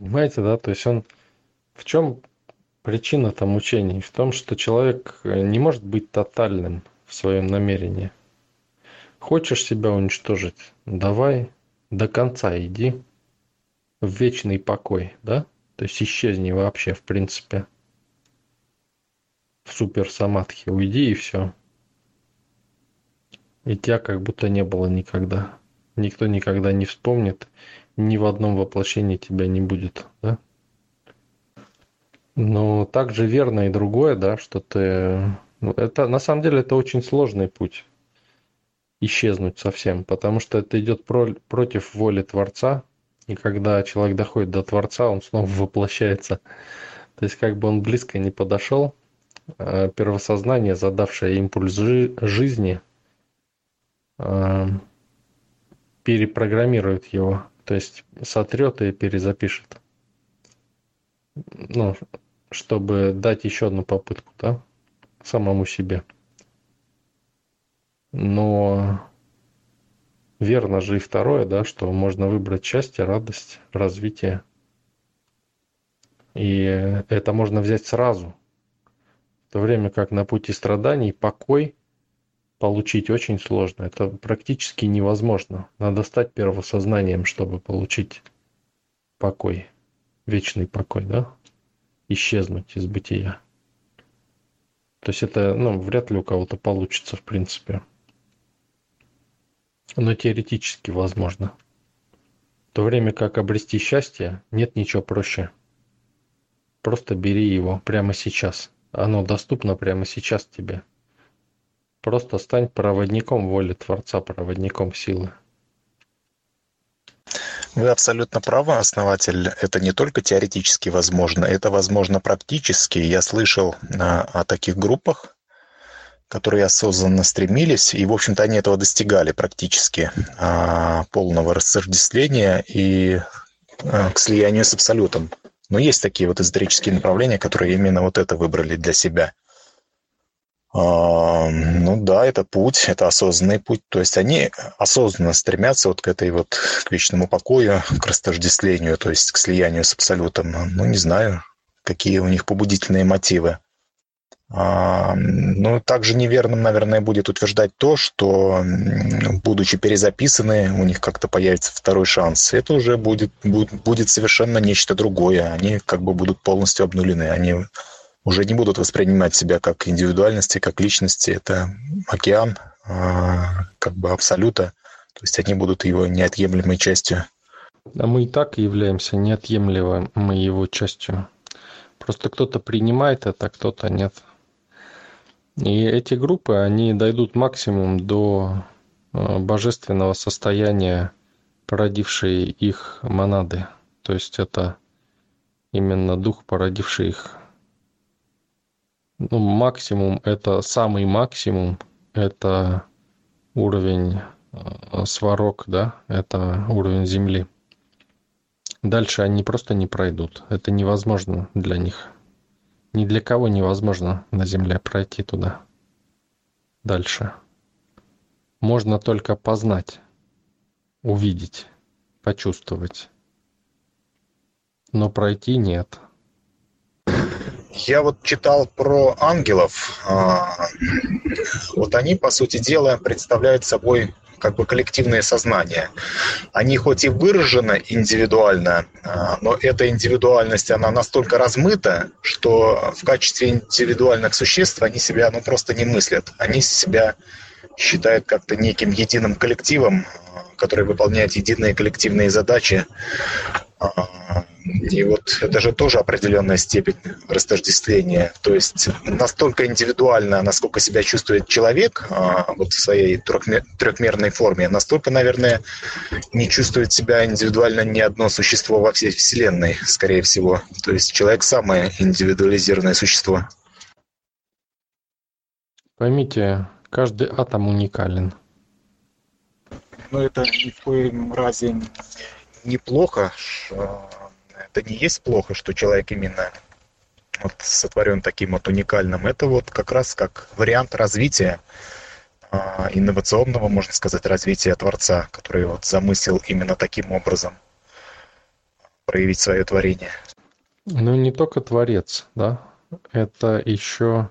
Понимаете, да? То есть он... В чем причина там мучений? В том, что человек не может быть тотальным в своем намерении. Хочешь себя уничтожить? Давай до конца иди в вечный покой, да? То есть исчезни вообще, в принципе. В супер самадхи уйди и все. И тебя как будто не было никогда. Никто никогда не вспомнит, ни в одном воплощении тебя не будет, да? Но также верно и другое, да, что ты... Ну, это, на самом деле, это очень сложный путь исчезнуть совсем, потому что это идет про, против воли Творца, и когда человек доходит до Творца, он снова воплощается. То есть как бы он близко не подошел, а первосознание, задавшее импульс жи- жизни, а, перепрограммирует его, то есть сотрет и перезапишет. Ну, чтобы дать еще одну попытку, да, самому себе. Но верно же и второе, да, что можно выбрать счастье, радость, развитие. И это можно взять сразу. В то время как на пути страданий покой получить очень сложно. Это практически невозможно. Надо стать первосознанием, чтобы получить покой, вечный покой, да? Исчезнуть из бытия. То есть это, ну, вряд ли у кого-то получится, в принципе но теоретически возможно. В то время как обрести счастье нет ничего проще. Просто бери его прямо сейчас. Оно доступно прямо сейчас тебе. Просто стань проводником воли Творца, проводником силы. Вы абсолютно правы, основатель. Это не только теоретически возможно, это возможно практически. Я слышал о, о таких группах, которые осознанно стремились, и, в общем-то, они этого достигали практически, а, полного рассуждения и а, к слиянию с Абсолютом. Но есть такие вот эзотерические направления, которые именно вот это выбрали для себя. Ну да, это путь, это осознанный путь. То есть они осознанно стремятся вот к этой вот, к вечному покою, к растождествлению, то есть к слиянию с Абсолютом. Ну, не знаю, какие у них побудительные мотивы. А, ну, также неверным, наверное, будет утверждать то, что, будучи перезаписаны, у них как-то появится второй шанс. Это уже будет, будет, будет совершенно нечто другое. Они как бы будут полностью обнулены. Они уже не будут воспринимать себя как индивидуальности, как личности. Это океан, а, как бы абсолюта. То есть они будут его неотъемлемой частью. А мы и так являемся неотъемлемой его частью. Просто кто-то принимает это, а кто-то нет. И эти группы, они дойдут максимум до э, божественного состояния, породившей их монады. То есть это именно дух, породивший их. Ну, максимум, это самый максимум, это уровень э, сварок, да, это уровень Земли. Дальше они просто не пройдут. Это невозможно для них. Ни для кого невозможно на Земле пройти туда. Дальше. Можно только познать, увидеть, почувствовать. Но пройти нет. Я вот читал про ангелов. А, вот они, по сути дела, представляют собой как бы коллективное сознание. Они хоть и выражены индивидуально, а, но эта индивидуальность, она настолько размыта, что в качестве индивидуальных существ они себя ну, просто не мыслят. Они себя считают как-то неким единым коллективом, который выполняет единые коллективные задачи. А, и вот это же тоже определенная степень растождествления. То есть настолько индивидуально, насколько себя чувствует человек а, вот в своей трехмерной форме, настолько, наверное, не чувствует себя индивидуально ни одно существо во всей Вселенной, скорее всего. То есть человек самое индивидуализированное существо. Поймите, каждый атом уникален. Но это ни в коем разе неплохо это не есть плохо, что человек именно вот сотворен таким вот уникальным. Это вот как раз как вариант развития э, инновационного, можно сказать, развития Творца, который вот замысел именно таким образом. проявить свое творение. Ну, не только творец, да, это еще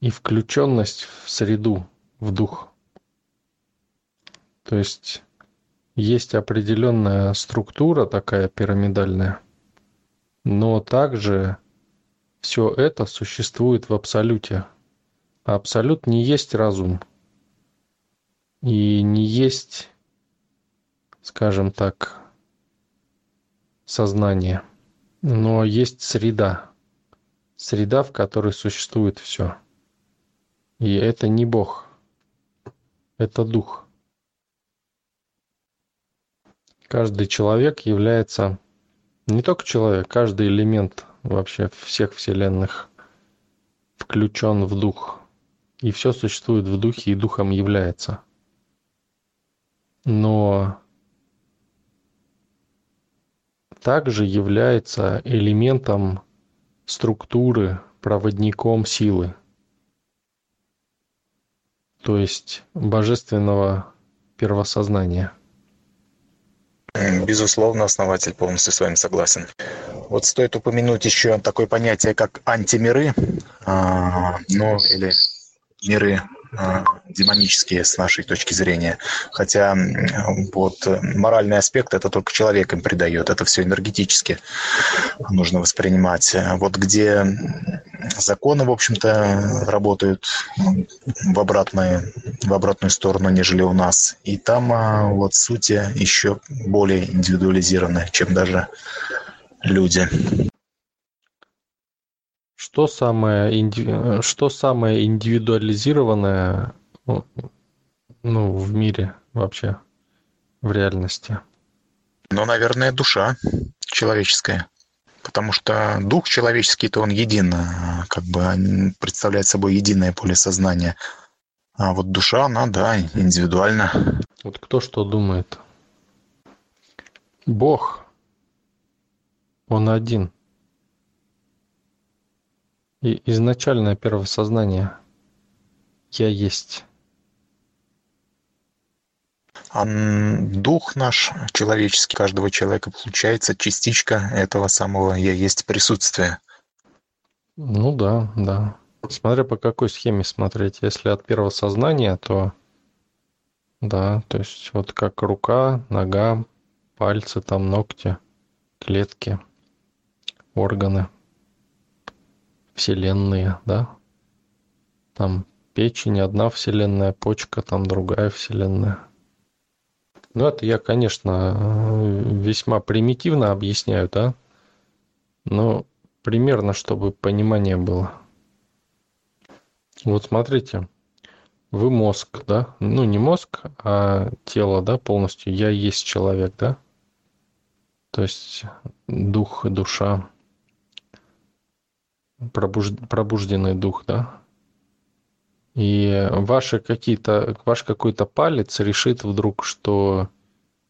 и включенность в среду, в дух. То есть есть определенная структура такая пирамидальная, но также все это существует в абсолюте. Абсолют не есть разум и не есть, скажем так, сознание, но есть среда, среда, в которой существует все. И это не Бог, это Дух. Каждый человек является не только человек, каждый элемент вообще всех вселенных включен в дух. И все существует в духе и духом является. Но также является элементом структуры, проводником силы. То есть божественного первосознания – Безусловно, основатель полностью с вами согласен. Вот стоит упомянуть еще такое понятие, как антимиры, а, ну или миры демонические с нашей точки зрения. Хотя вот моральный аспект это только человек им придает, это все энергетически нужно воспринимать. Вот где законы, в общем-то, работают в, обратную, в обратную сторону, нежели у нас. И там а, вот сути еще более индивидуализированы, чем даже люди. Что самое, инди... что самое индивидуализированное ну, в мире вообще, в реальности? Ну, наверное, душа человеческая. Потому что дух человеческий-то он един, как бы представляет собой единое поле сознания. А вот душа, она, да, индивидуальна. Вот кто что думает? Бог, он один – и изначальное первосознание «Я есть». А дух наш, человеческий, каждого человека, получается частичка этого самого «я есть» присутствия. Ну да, да. Смотря по какой схеме смотреть. Если от первого сознания, то да, то есть вот как рука, нога, пальцы, там ногти, клетки, органы – вселенные, да? Там печень одна вселенная, почка там другая вселенная. Ну, это я, конечно, весьма примитивно объясняю, да? Но примерно, чтобы понимание было. Вот смотрите, вы мозг, да? Ну, не мозг, а тело, да, полностью. Я есть человек, да? То есть дух, душа пробуж... пробужденный дух, да? И ваши какие-то, ваш какой-то палец решит вдруг, что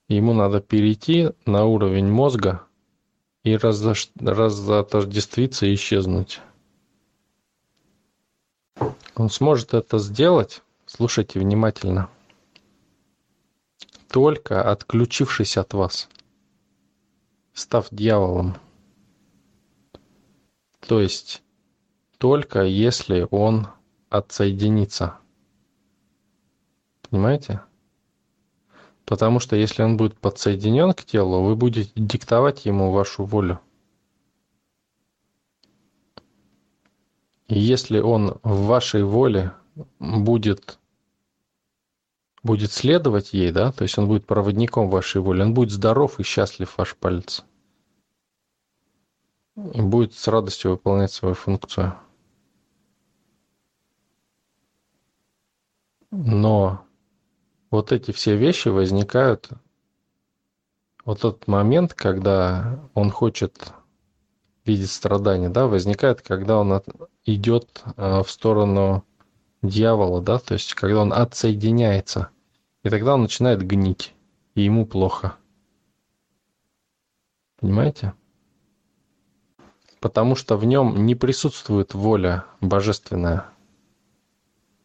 ему надо перейти на уровень мозга и разош... разотождествиться и исчезнуть. Он сможет это сделать, слушайте внимательно, только отключившись от вас, став дьяволом. То есть только если он отсоединится. Понимаете? Потому что если он будет подсоединен к телу, вы будете диктовать ему вашу волю. И если он в вашей воле будет, будет следовать ей, да, то есть он будет проводником вашей воли, он будет здоров и счастлив, ваш палец будет с радостью выполнять свою функцию. Но вот эти все вещи возникают вот тот момент, когда он хочет видеть страдания, да, возникает, когда он от, идет э, в сторону дьявола, да, то есть когда он отсоединяется, и тогда он начинает гнить, и ему плохо. Понимаете? Потому что в нем не присутствует воля божественная,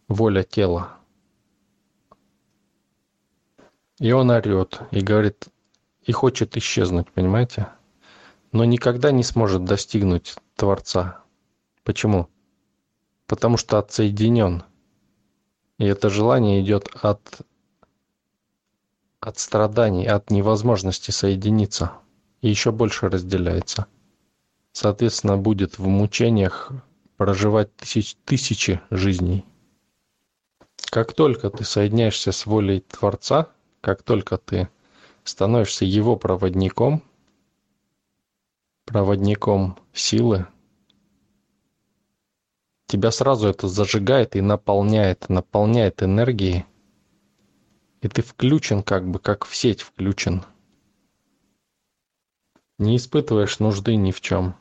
воля тела. И он орет и говорит, и хочет исчезнуть, понимаете? Но никогда не сможет достигнуть Творца. Почему? Потому что отсоединен. И это желание идет от, от страданий, от невозможности соединиться. И еще больше разделяется. Соответственно, будет в мучениях проживать тысяч, тысячи жизней. Как только ты соединяешься с волей Творца, как только ты становишься его проводником, проводником силы, тебя сразу это зажигает и наполняет, наполняет энергией, и ты включен как бы, как в сеть включен. Не испытываешь нужды ни в чем.